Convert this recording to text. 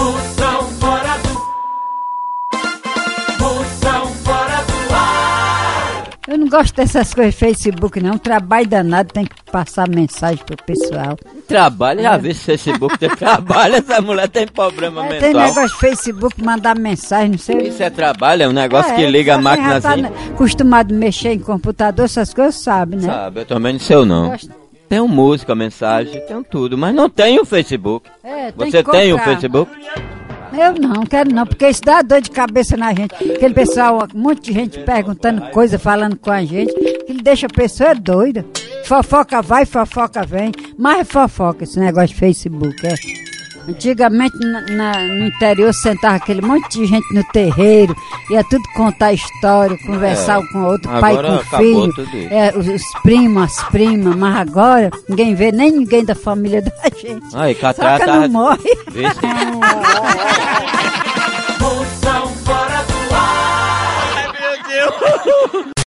Moção fora do. Moção fora do ar. Eu não gosto dessas coisas Facebook, não. Trabalho danado, tem que passar mensagem pro pessoal. Trabalha, já vi se Facebook tem trabalho, essa mulher tem problema É, tem mental. negócio de Facebook, mandar mensagem, não sei. Isso é trabalho, é um negócio que É, liga a máquina tá assim. acostumado a mexer em computador, essas coisas, sabe, né? Sabe, eu também não sei eu não. Gosto- Tenho música, mensagem, tenho tudo, mas não tenho Facebook. É, tem Você tem o. Facebook? Eu não, quero não, porque isso dá dor de cabeça na gente. Aquele pessoal, um monte de gente perguntando coisa, falando com a gente, que ele deixa a pessoa doida. Fofoca vai, fofoca vem. Mas é fofoca esse negócio de Facebook, é. Antigamente na- na- no interior sentava aquele monte de gente no terreiro, ia tudo contar história, conversar um com o outro, pai com filho, é, os, os primos, as primas, mas agora ninguém vê nem ninguém da família da gente. Aí, Só que não morre. Moção fora do ar.